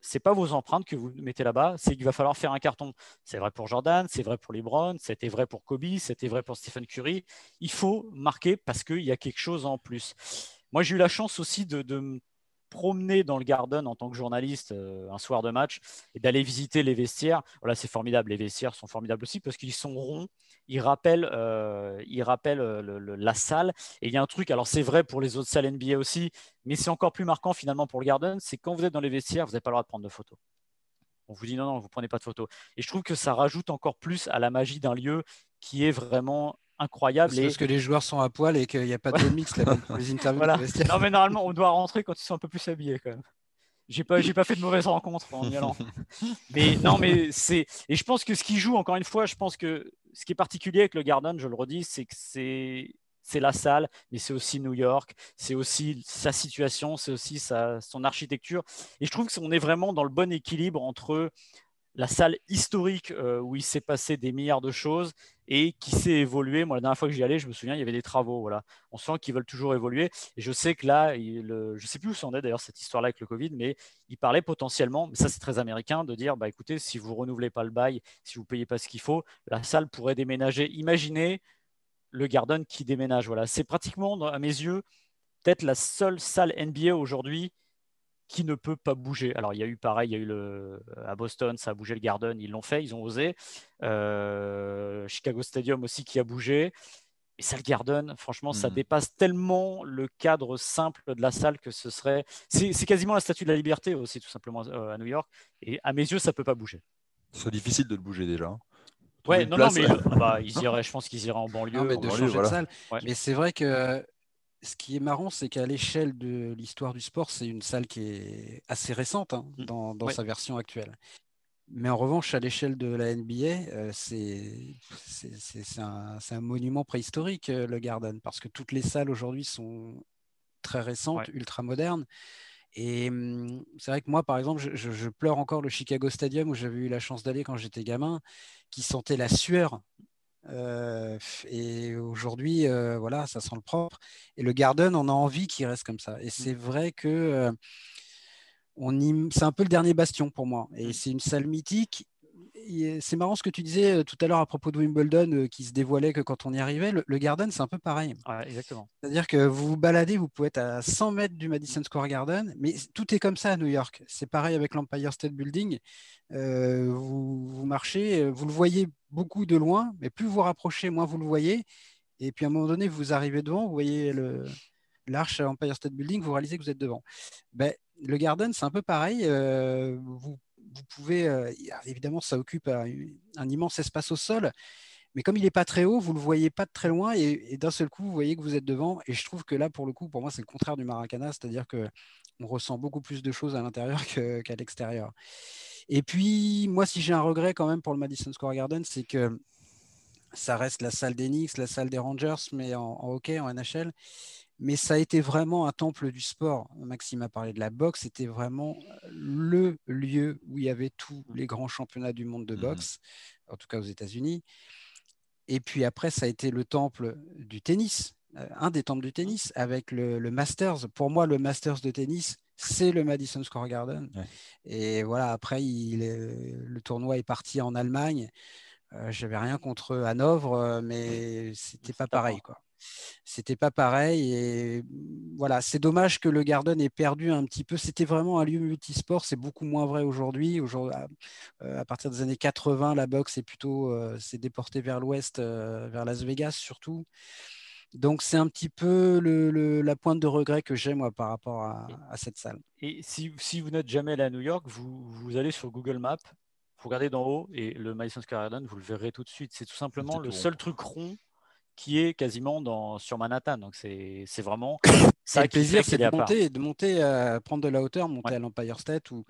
C'est pas vos empreintes que vous mettez là-bas, c'est qu'il va falloir faire un carton. C'est vrai pour Jordan, c'est vrai pour LeBron, c'était vrai pour Kobe, c'était vrai pour Stephen Curry. Il faut marquer parce qu'il y a quelque chose en plus. Moi, j'ai eu la chance aussi de, de, promener dans le Garden en tant que journaliste euh, un soir de match et d'aller visiter les vestiaires. Voilà, c'est formidable. Les vestiaires sont formidables aussi parce qu'ils sont ronds. Ils rappellent, euh, ils euh, la salle. Et il y a un truc, alors c'est vrai pour les autres salles NBA aussi, mais c'est encore plus marquant finalement pour le Garden, c'est quand vous êtes dans les vestiaires, vous n'avez pas le droit de prendre de photos. On vous dit non, non, vous ne prenez pas de photos. Et je trouve que ça rajoute encore plus à la magie d'un lieu qui est vraiment incroyable. Parce que les joueurs sont à poil et qu'il n'y a pas de mix là <laughs> pour les interviews. non, mais normalement, on doit rentrer quand ils sont un peu plus habillés quand même. J'ai pas, j'ai pas fait de mauvaises rencontres en y allant. <laughs> mais non, mais c'est. Et je pense que ce qui joue, encore une fois, je pense que ce qui est particulier avec le Garden, je le redis, c'est que c'est c'est la salle, mais c'est aussi New York, c'est aussi sa situation, c'est aussi sa, son architecture. Et je trouve qu'on est vraiment dans le bon équilibre entre la salle historique euh, où il s'est passé des milliards de choses et qui s'est évolué. Moi, la dernière fois que j'y allais, je me souviens, il y avait des travaux. Voilà. On sent qu'ils veulent toujours évoluer. Et je sais que là, je ne sais plus où c'en est d'ailleurs cette histoire-là avec le Covid, mais il parlait potentiellement, mais ça c'est très américain, de dire, bah, écoutez, si vous renouvelez pas le bail, si vous payez pas ce qu'il faut, la salle pourrait déménager. Imaginez le Garden qui déménage. Voilà. C'est pratiquement, à mes yeux, peut-être la seule salle NBA aujourd'hui qui ne peut pas bouger. Alors, il y a eu pareil, il y a eu le, à Boston, ça a bougé le Garden, ils l'ont fait, ils ont osé. Euh, Chicago Stadium aussi qui a bougé. Et ça, le Garden, franchement, ça hmm. dépasse tellement le cadre simple de la salle que ce serait. C'est quasiment la statue de la liberté aussi, tout simplement, euh, à New York. Et à mes yeux, ça ne peut pas bouger. C'est difficile de le bouger déjà. Hein. Ouais, non, non, mais ah bah, ils iraient, je pense qu'ils iraient en <laughs> banlieue. mais de changer de salle. Mais c'est vrai que ce qui est marrant, c'est qu'à l'échelle de l'histoire du sport, c'est une salle qui est assez récente hein, mm. dans, sa version actuelle. Mais en revanche, à l'échelle de la NBA, euh, c'est un, monument préhistorique, euh, le Garden, parce que toutes les salles aujourd'hui sont très récentes, ultra modernes. Et hum, c'est vrai que moi, par exemple, je, je, pleure encore le Chicago Stadium où j'avais eu la chance d'aller quand j'étais gamin, qui sentait la sueur euh, et aujourd'hui, euh, voilà, ça sent le propre. Et le Garden, on a envie qu'il reste comme ça. Et mmh. c'est vrai que euh, c'est un peu le dernier bastion pour moi. Et mmh. c'est une salle mythique c'est marrant ce que tu disais euh, tout à l'heure à propos de Wimbledon euh, qui se dévoilait que quand on y arrivait. Le, Garden, c'est un peu pareil. exactement. C'est-à-dire que vous vous baladez, vous pouvez être à 100 mètres du Madison Square Garden, mais tout est comme ça à New York. C'est pareil avec l'Empire State Building. Euh, vous, marchez, vous le voyez beaucoup de loin, mais plus vous rapprochez, moins vous le voyez. Et puis à un moment donné, vous arrivez devant, vous voyez l'arche Empire State Building, vous réalisez que vous êtes devant. Ben, le Garden, c'est un peu pareil. vous vous pouvez, euh, évidemment, ça occupe un, immense espace au sol, mais comme il n'est pas très haut, vous ne le voyez pas de très loin et, d'un seul coup, vous voyez que vous êtes devant. Et je trouve que là, pour le coup, pour moi, c'est le contraire du Maracana, c'est-à-dire qu'on ressent beaucoup plus de choses à l'intérieur qu'à l'extérieur. Et puis, moi, si j'ai un regret quand même pour le Madison Square Garden, c'est que ça reste la salle des Knicks, la salle des Rangers, mais en hockey, en NHL mais ça a été vraiment un temple du sport. Maxime a parlé de la boxe, c'était vraiment le lieu où il y avait tous les grands championnats du monde de mmh boxe, en tout cas aux États-Unis. Et puis après, ça a été le temple du tennis, euh, un des temples du tennis, avec le, Masters. Pour moi, le Masters de tennis, c'est le Madison Square Garden. Et voilà, après, il le tournoi est parti en Allemagne. J'avais rien contre Hanovre, mais c'était pas pareil. Quoi c'était pas pareil. Et voilà, c'est dommage que le Garden ait perdu un petit peu. C'était vraiment un lieu multisport. C'est beaucoup moins vrai aujourd'hui. Aujourd'hui, à, partir des années 80, la boxe est plutôt s'est déportée vers l'ouest, vers Las Vegas surtout. Donc c'est un petit peu le, la pointe de regret que j'ai moi par rapport à, cette salle. Et si, si vous n'êtes jamais allé à New York, vous, vous allez sur Google Maps, vous regardez d'en haut et le Madison Square Garden, vous le verrez tout de suite. C'est tout simplement le seul truc rond qui est quasiment dans, sur Manhattan. Donc c'est vraiment <coughs> ça. Le plaisir, c'est de monter, de monter, à prendre de la hauteur, monter à l'Empire State ou,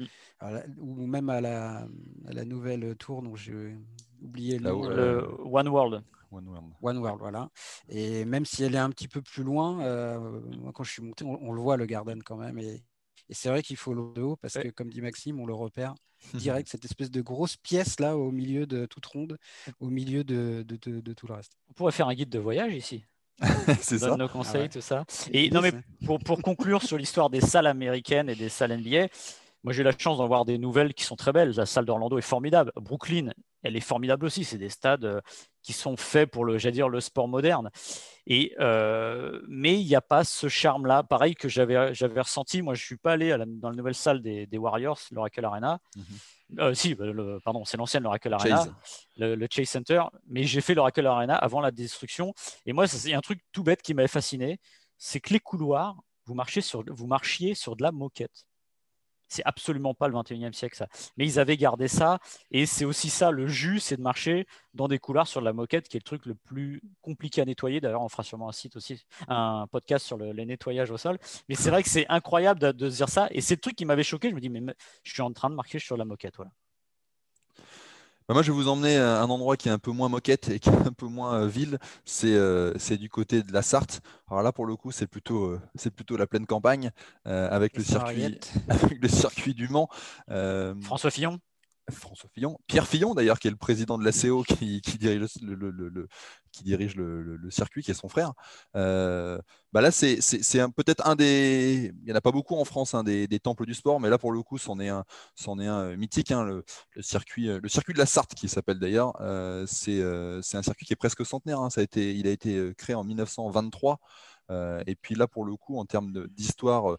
ou même à la, la nouvelle tour dont j'ai oublié le, nom, le One World. One World. One World, voilà. Et même si elle est un petit peu plus loin, euh, moi quand je suis monté, on, le voit le Garden quand même. Et, et c'est vrai qu'il faut l'eau de haut parce que, comme dit Maxime, on le repère <laughs> direct, cette espèce de grosse pièce là au milieu de toute ronde, au milieu de, de, tout le reste. On pourrait faire un guide de voyage ici. <laughs> c'est ça. nos conseils, ah tout ça. Et non, mais pour, pour <laughs> conclure sur l'histoire des salles américaines et des salles NBA, moi j'ai la chance d'en voir des nouvelles qui sont très belles. La salle d'Orlando est formidable. Brooklyn, elle est formidable aussi. C'est des stades euh, qui sont faits pour le, dire, le sport moderne. Et, euh, mais il n'y a pas ce charme-là, pareil que j'avais, j'avais ressenti. Moi, je ne suis pas allé dans la nouvelle salle des, Warriors, l'Oracle Arena. Mhm. Euh, si, bah, pardon, c'est l'ancienne l'Oracle Arena, le, Chase Center. Mais j'ai fait l'Oracle Arena avant la destruction. Et moi, c'est un truc tout bête qui m'avait fasciné. C'est que les couloirs, vous, marchez sur, vous marchiez sur de la moquette. C'est absolument pas le 21e siècle, ça. Mais ils avaient gardé ça. Et c'est aussi ça, le jus, c'est de marcher dans des couloirs sur la moquette, qui est le truc le plus compliqué à nettoyer. D'ailleurs, on fera sûrement un site aussi, un podcast sur le, les nettoyages au sol. Mais c'est vrai que c'est incroyable de, dire ça. Et c'est le truc qui m'avait choqué. Je me dis, mais je suis en train de marcher sur la moquette. Voilà. Bah, moi, je vais vous emmener à un endroit qui est un peu moins moquette et <laughs> qui est un peu moins euh, ville. Euh, c'est du côté de la Sarthe. Alors là, pour le coup, c'est plutôt, euh, plutôt la pleine campagne avec, le circuit, <laughs> avec le circuit du Mans. François Fillon? François Fillon, Pierre Fillon d'ailleurs, qui est le président de l'ACO, qui, qui dirige, le, circuit, qui est son frère. Euh, bah là, c'est peut-être un des. Il n'y en a pas beaucoup en France, hein, des, temples du sport, mais là, pour le coup, c'en est un, euh, mythique. Hein, le, circuit, euh, le circuit de la Sarthe, qui s'appelle d'ailleurs. c'est un circuit qui est presque centenaire. Hein. ça a été, il a été créé en 1923. et puis là, pour le coup, en termes d'histoire.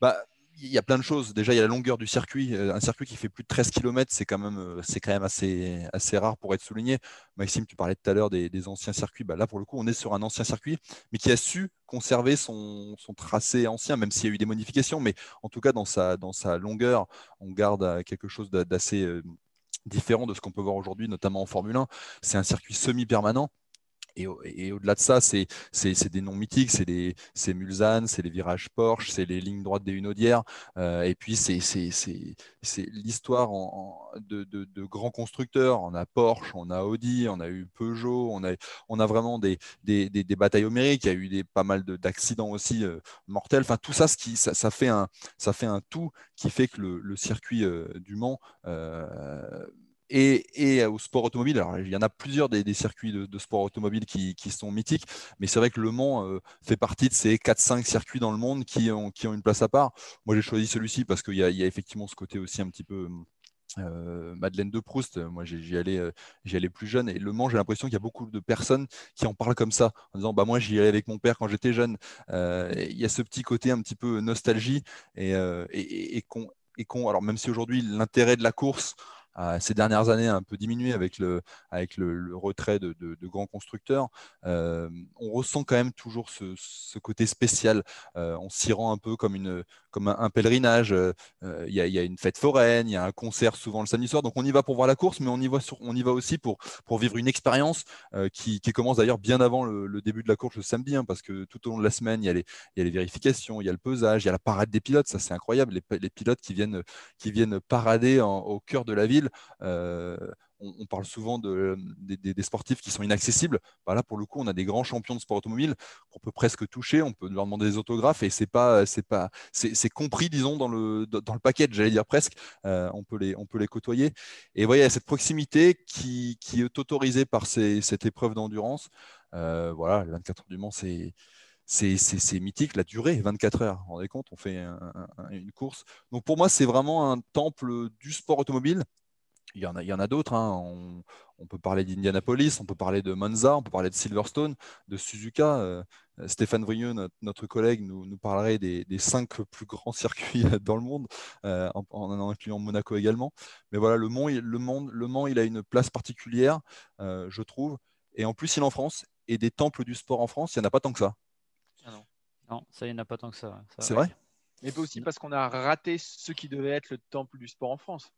Bah, il y a plein de choses. Déjà, il y a la longueur du circuit. Euh, un circuit qui fait plus de 13 km, c'est quand même, euh, assez rare pour être souligné. Maxime, tu parlais tout à l'heure des, anciens circuits. Bah là, pour le coup, on est sur un ancien circuit, mais qui a su conserver son, tracé ancien, même s'il y a eu des modifications. Mais en tout cas, dans sa, dans sa longueur, on garde euh, quelque chose d'assez différent de ce qu'on peut voir aujourd'hui, notamment en Formule 1. C'est un circuit semi-permanent et, au-delà de ça, c'est des noms mythiques, c'est Mulsanne, c'est les virages Porsche, c'est les lignes droites des Hunaudières, euh, et puis c'est l'histoire de, grands constructeurs. On a Porsche, on a Audi, on a eu Peugeot, on a, vraiment des, batailles homériques, il y a eu des, pas mal d'accidents aussi euh, mortels. Enfin, tout ça, ce qui, ça, fait un, ça fait un tout qui fait que le, le circuit euh, du Mans et, au sport automobile. Alors, il y en a plusieurs des, circuits de, sport automobile qui, sont mythiques, mais c'est vrai que Le Mans euh, fait partie de ces 4-5 circuits dans le monde qui ont, une place à part. Moi, j'ai choisi celui-ci parce qu'il y, a effectivement ce côté aussi un petit peu. Euh, Madeleine de Proust, moi j'y allais, euh, allais plus jeune et Le Mans, j'ai l'impression qu'il y a beaucoup de personnes qui en parlent comme ça, en disant bah moi j'y allais avec mon père quand j'étais jeune. il y a ce petit côté un petit peu nostalgie et, et alors même si aujourd'hui l'intérêt de la course ces dernières années un peu diminué avec le, avec le, retrait de, grands constructeurs, euh, on ressent quand même toujours ce, côté spécial. Euh, on s'y rend un peu comme, une, comme un, pèlerinage. Euh, il y, a une fête foraine, il y a un concert souvent le samedi soir. Donc on y va pour voir la course, mais on y va, on y va aussi pour, pour vivre une expérience qui, commence d'ailleurs bien avant le, début de la course le samedi, hein, parce que tout au long de la semaine, il y, a les, y a les vérifications, il y a le pesage, il y a la parade des pilotes. Ça, c'est incroyable. Les, les, pilotes qui viennent, qui viennent parader au cœur de la ville euh, on, parle souvent de, des, sportifs qui sont inaccessibles. Bah là, pour le coup, on a des grands champions de sport automobile qu'on peut presque toucher, on peut leur demander des autographes et c'est pas, c'est pas, c'est compris, disons, dans le dans le paquet, j'allais dire presque. Euh, on peut les, on peut les côtoyer. Et voyez, cette proximité qui, qui est autorisée par cette épreuve d'endurance. Euh, voilà, les 24 heures du Mans, c'est c'est mythique, la durée, 24 heures. Vous vous rendez compte, on fait une course. Donc pour moi, c'est vraiment un temple du sport automobile il y en a, il y en a d'autres. Hein. On, peut parler d'Indianapolis, on peut parler de Monza, on peut parler de Silverstone, de Suzuka. Euh, Stéphane Vrieux, notre, collègue, nous, nous parlerait des, cinq plus grands <laughs> circuits dans le monde, euh, en, en, incluant Monaco également. Mais voilà, le Mans, le Mans, le Mans il a une place particulière, euh, je trouve. Et en plus, il est en France. Et des temples du sport en France, il n'y en a pas tant que ça. Ah non. non, ça, il n'y en a pas tant que ça. C'est vrai? Mais aussi parce qu'on a raté ce qui devait être le temple du sport en France.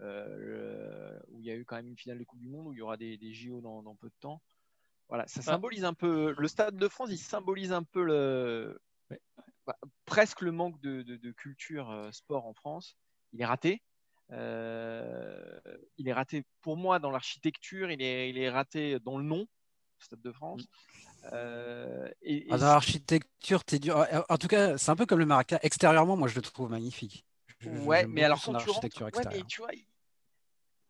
Euh, où il y a eu quand même une finale de Coupe du Monde, où il y aura des, JO dans, peu de temps. Voilà, ça symbolise un peu. Le Stade de France, il symbolise un peu le, bah, presque le manque de, culture euh, sport en France. Il est raté. Euh, il est raté pour moi dans l'architecture, il est, il est raté dans le nom, Stade de France. et, ah, dans l'architecture, es dur. En tout cas, c'est un peu comme le Maracanã. Extérieurement, moi, je le trouve magnifique ouais, mais alors quand tu rentres, ouais, tu vois, il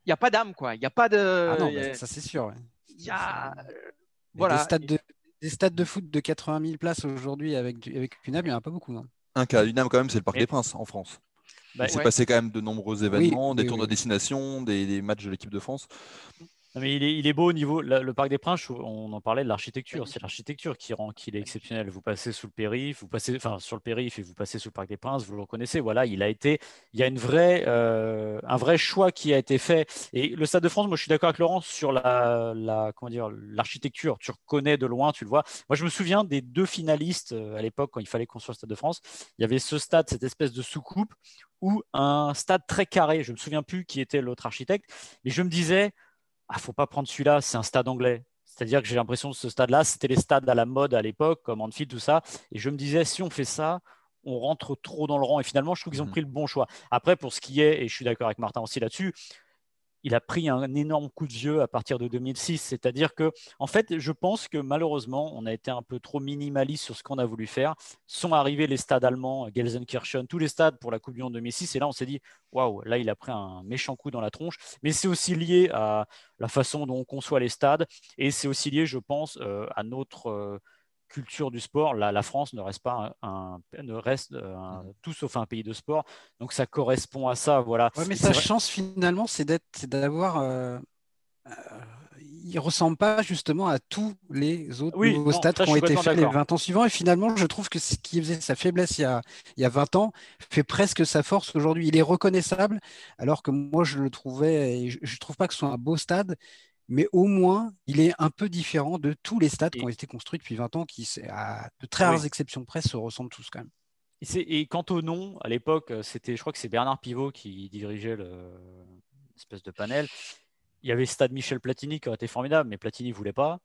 n'y a pas d'âme, quoi. Il n'y a pas de. Ah non, ça c'est sûr. Il y a. Voilà. Des stades, de, des stades de foot de 80 000 places aujourd'hui avec, avec une âme, il n'y en a pas beaucoup. Non un cas d'une âme, quand même, c'est le Parc des Princes en France. Bah, il s'est passé quand même de nombreux événements, des tournois de destination, des, des matchs de l'équipe de France mais il est, beau au niveau. Le, Parc des Princes, on en parlait de l'architecture. C'est l'architecture qui rend qu'il est exceptionnel. Vous passez sous le périph, vous passez, enfin sur le périph et vous passez sous le Parc des Princes, vous le reconnaissez. Voilà, il a été. Il y a une vraie, euh, un vrai choix qui a été fait. Et le Stade de France, moi, je suis d'accord avec Laurent sur la, la comment dire, l'architecture. Tu reconnais de loin, tu le vois. Moi, je me souviens des deux finalistes euh, à l'époque quand il fallait construire le Stade de France. Il y avait ce stade, cette espèce de soucoupe, ou un stade très carré. Je me souviens plus qui était l'autre architecte, mais je me disais ah, faut pas prendre celui-là, c'est un stade anglais. C'est-à-dire que j'ai l'impression que ce stade-là, c'était les stades à la mode à l'époque, comme Anfield, tout ça. Et je me disais, si on fait ça, on rentre trop dans le rang. Et finalement, je trouve qu'ils ont mmh. pris le bon choix. Après, pour ce qui est, et je suis d'accord avec Martin aussi là-dessus, il a pris un énorme coup de vieux à partir de 2006. C'est-à-dire que, en fait, je pense que malheureusement, on a été un peu trop minimaliste sur ce qu'on a voulu faire. Sont arrivés les stades allemands, Gelsenkirchen, tous les stades pour la Coupe du Monde 2006. Et là, on s'est dit, waouh, là, il a pris un méchant coup dans la tronche. Mais c'est aussi lié à la façon dont on conçoit les stades. Et c'est aussi lié, je pense, euh, à notre. Euh, culture du sport. La, la France ne reste pas un, ne reste euh, mmh. tout sauf un pays de sport. Donc ça correspond à ça. Voilà. mais sa chance finalement, c'est d'être, d'avoir. Euh, euh, il ressemble pas justement à tous les autres nouveaux stades qui ont été faits les 20 ans suivants. Et finalement, je trouve que ce qui faisait sa faiblesse il y a, il y a 20 ans fait presque sa force aujourd'hui. Il est reconnaissable, alors que moi, je le trouvais, et je ne trouve pas que ce soit un beau stade, mais au moins, il est un peu différent de tous les stades qui ont été construits depuis 20 ans, qui, à de très rares exceptions près, se ressemblent tous quand même. Et, quant au nom, à l'époque, c'était, je crois que c'est Bernard Pivot qui dirigeait l'espèce de panel. Il y avait Stade Michel Platini qui aurait été formidable, mais Platini ne voulait pas.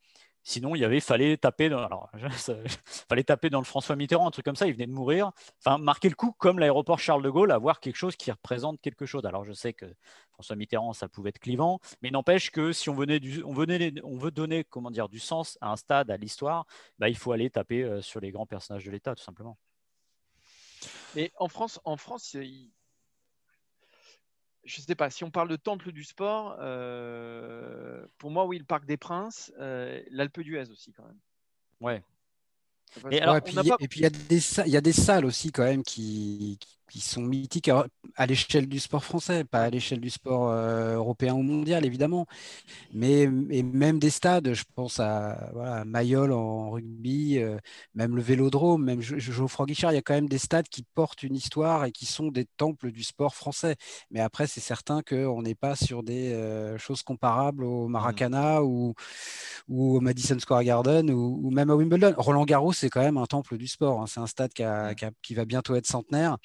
Sinon, il y avait, fallait taper, dans, alors, <laughs> fallait taper dans le François Mitterrand, un truc comme ça. Il venait de mourir. Enfin, marquer le coup comme l'aéroport Charles de Gaulle, avoir quelque chose qui représente quelque chose. Alors, je sais que François Mitterrand, ça pouvait être clivant, mais n'empêche que si on venait, du, on venait, on veut donner, comment dire, du sens à un stade, à l'histoire, bah, il faut aller taper euh, sur les grands personnages de l'État, tout simplement. Mais en France, en France, il je ne sais pas, si on parle de temple du sport, euh, pour moi, oui, le Parc des Princes, euh, l'Alpe d'Huez aussi, quand même. Ouais. Et, puis, il y, a des, il y a des salles aussi, quand même, qui, qui sont mythiques à l'échelle du sport français, pas à l'échelle du sport euh, européen ou mondial, évidemment. Mais même des stades, je pense à voilà, Mayol en rugby, euh, même le vélodrome, même Geoffroy Guichard, il y a quand même des stades qui portent une histoire et qui sont des temples du sport français. Mais après, c'est certain qu'on n'est pas sur des euh, choses comparables au Maracana mmh. ou, ou au Madison Square Garden ou, même à Wimbledon. Roland Garros, c'est quand même un temple du sport. Hein. C'est un stade mmh. qui va bientôt être centenaire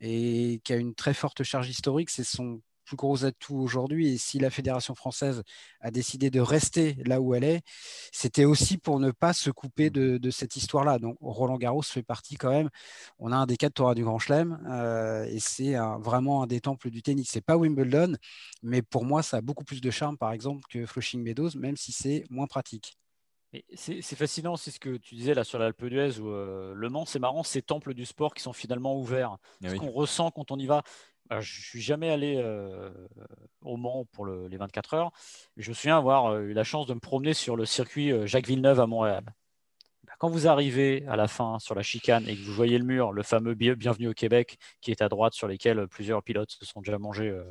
et qui a une très forte charge historique. C'est son plus gros atout aujourd'hui. Et si la Fédération française a décidé de rester là où elle est, c'était aussi pour ne pas se couper de, cette histoire-là. Donc Roland Garros fait partie quand même. On a un des quatre tours du Grand Chelem euh, et c'est vraiment un des temples du tennis. C'est pas Wimbledon, mais pour moi, ça a beaucoup plus de charme, par exemple, que Flushing Meadows, même si c'est moins pratique. C'est fascinant, c'est ce que tu disais là sur l'Alpe d'Huez ou euh, Le Mans, c'est marrant, ces temples du sport qui sont finalement ouverts. Ah ce qu'on ressent quand on y va. Je je suis jamais allé euh, au Mans pour les 24 heures. Je me souviens avoir euh, eu la chance de me promener sur le circuit Jacques Villeneuve à Montréal. Quand vous arrivez à la fin sur la chicane et que vous voyez le mur, le fameux Bienvenue au Québec, qui est à droite, sur lesquels plusieurs pilotes se sont déjà mangés euh,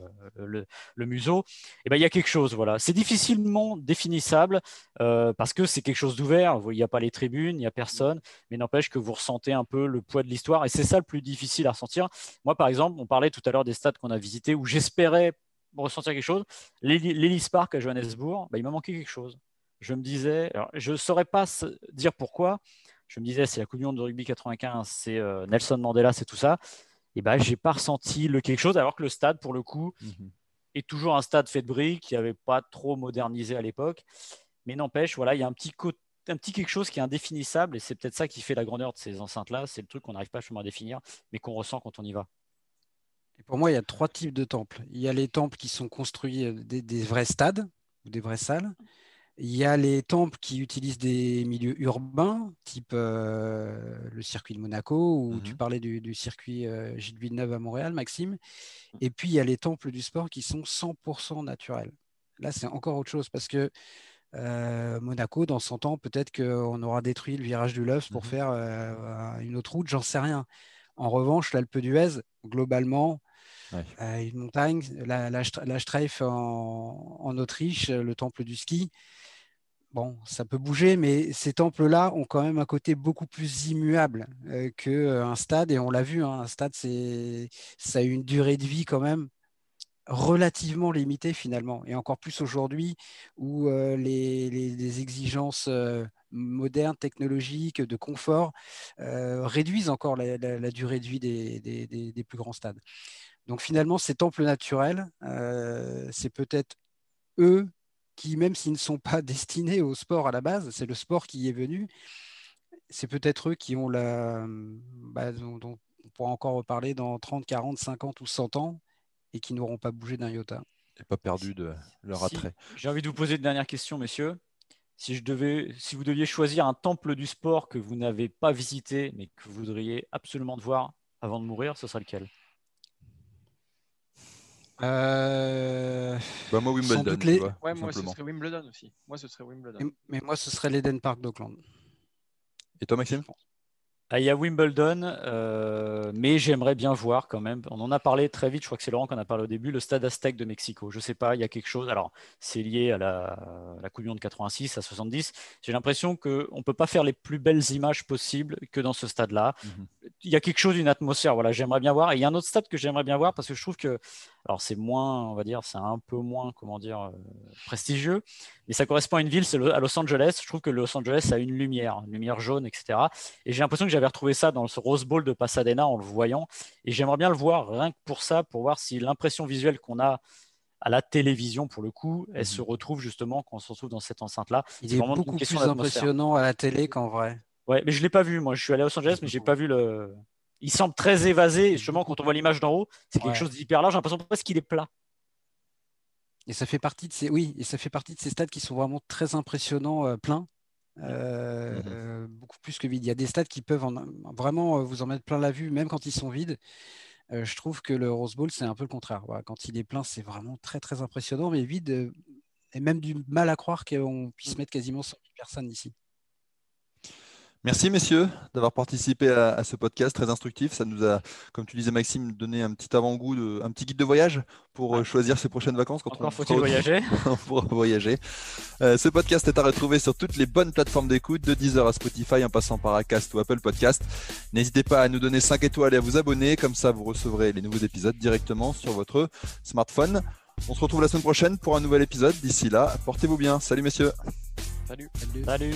le, museau, et eh ben, il y a quelque chose. Voilà. C'est difficilement définissable euh, parce que c'est quelque chose d'ouvert. Il n'y a pas les tribunes, il n'y a personne, mais n'empêche que vous ressentez un peu le poids de l'histoire. Et c'est ça le plus difficile à ressentir. Moi, par exemple, on parlait tout à l'heure des stades qu'on a visités où j'espérais ressentir quelque chose. L'Ellis Park à Johannesburg, bah, il m'a manqué quelque chose je me disais, je ne saurais pas dire pourquoi, je me disais, c'est la Coupe du Monde de rugby 95, c'est euh, Nelson Mandela, c'est tout ça. Et ben, j'ai pas ressenti le quelque chose, alors que le stade, pour le coup, mhm. est toujours un stade fait de briques, qui n'avait pas trop modernisé à l'époque. Mais n'empêche, voilà, il y a un petit, un petit quelque chose qui est indéfinissable, et c'est peut-être ça qui fait la grandeur de ces enceintes-là. C'est le truc qu'on n'arrive pas à définir, mais qu'on ressent quand on y va. Et pour moi, il y a trois types de temples. Il y a les temples qui sont construits euh, des vrais stades ou des vraies salles. Il y a les temples qui utilisent des milieux urbains, type euh, le circuit de Monaco, ou tu mmh parlais du, circuit euh, Gilles Villeneuve à Montréal, Maxime. Et puis, il y a les temples du sport qui sont 100% naturels. Là, c'est encore autre chose parce que euh, Monaco, dans 100 ans, peut-être qu'on aura détruit le virage du Loves pour mmh faire une autre route, j'en sais rien. En revanche, l'Alpe d'Huez, globalement, une montagne, la, la, Streif en, en, Autriche, le temple du ski, bon, ça peut bouger, mais ces temples-là ont quand même un côté beaucoup plus immuable euh, qu'un euh, stade. Et on l'a vu, hein, un stade, ça a une durée de vie quand même relativement limitée finalement. Et encore plus aujourd'hui où euh, les, exigences modernes, technologiques, de confort réduisent encore la, durée de vie des, des, plus grands stades. Donc finalement, ces temples naturels, c'est peut-être eux qui, même s'ils ne sont pas <laughs> destinés au sport à la base, c'est le sport qui est venu, c'est peut-être eux qui ont la. Bah, dont, on pourra encore reparler dans 30, 40, 50 ou 100 ans et qui n'auront pas bougé d'un iota. Et pas perdu de leur attrait. J'ai envie de vous poser une dernière question, messieurs. Si, je devais, si vous deviez choisir un temple du sport que vous n'avez pas visité, mais que vous voudriez absolument voir avant de mourir, ce serait lequel? Euh... Bah moi Wimbledon. Les... ouais, moi ce serait Wimbledon aussi. Moi ce serait Wimbledon. Mais moi ce serait l'Eden Park d'Auckland. Et toi Maxime? Ah, il y a Wimbledon, euh, mais j'aimerais bien voir quand même. On en a parlé très vite, je crois que c'est Laurent qu'on a parlé au début, le stade Aztec de Mexico. Je ne sais pas, il y a quelque chose. Alors, c'est lié à la, la Coupe du Monde de 86, à 70. J'ai l'impression qu'on ne peut pas faire les plus belles images possibles que dans ce stade-là. Mhm. Il y a quelque chose, une atmosphère, voilà, j'aimerais bien voir. Et il y a un autre stade que j'aimerais bien voir parce que je trouve que, alors c'est moins, on va dire, c'est un peu moins, comment dire, euh, prestigieux, mais ça correspond à une ville, c'est à Los Angeles. Je trouve que Los Angeles a une lumière, une lumière jaune, etc. Et j'ai l'impression que j'avais retrouvé ça dans ce Rose Bowl de Pasadena en le voyant. Et j'aimerais bien le voir rien que pour ça, pour voir si l'impression visuelle qu'on a à la télévision, pour le coup, elle se mhm. retrouve justement quand on se retrouve dans cette enceinte-là. Il est, beaucoup plus impressionnant à la télé qu'en vrai. Ouais, mais je ne l'ai pas vu. Moi, je suis allé à Los Angeles, mais j'ai pas vu le. Il semble très évasé. Et justement, quand on voit l'image d'en haut, c'est quelque chose d'hyper large. J'ai l'impression presque qu'il est plat. Et ça fait partie de ces, oui, et ça fait partie de ces stades qui sont vraiment très impressionnants, euh, pleins, euh, mhm. euh, beaucoup plus que vides. Il y a des stades qui peuvent vraiment vous en mettre plein la vue, même quand ils sont vides. je trouve que le Rose Bowl, c'est un peu le contraire. quand il est plein, c'est vraiment très très impressionnant, mais vide, et même du mal à croire qu'on puisse mm. mettre quasiment 100 personnes ici. Merci messieurs d'avoir participé à, ce podcast très instructif. Ça nous a, comme tu disais Maxime, donné un petit avant-goût, de, un petit guide de voyage pour euh, choisir ses prochaines vacances. Quand Encore faut-il voyager <laughs> Pour voyager. Euh, ce podcast est à retrouver sur toutes les bonnes plateformes d'écoute, de Deezer à Spotify en passant par Acast ou Apple Podcast. N'hésitez pas à nous donner 5 étoiles et à vous abonner, comme ça vous recevrez les nouveaux épisodes directement sur votre smartphone. On se retrouve la semaine prochaine pour un nouvel épisode. D'ici là, portez-vous bien. Salut messieurs. Salut. Salut. Salut.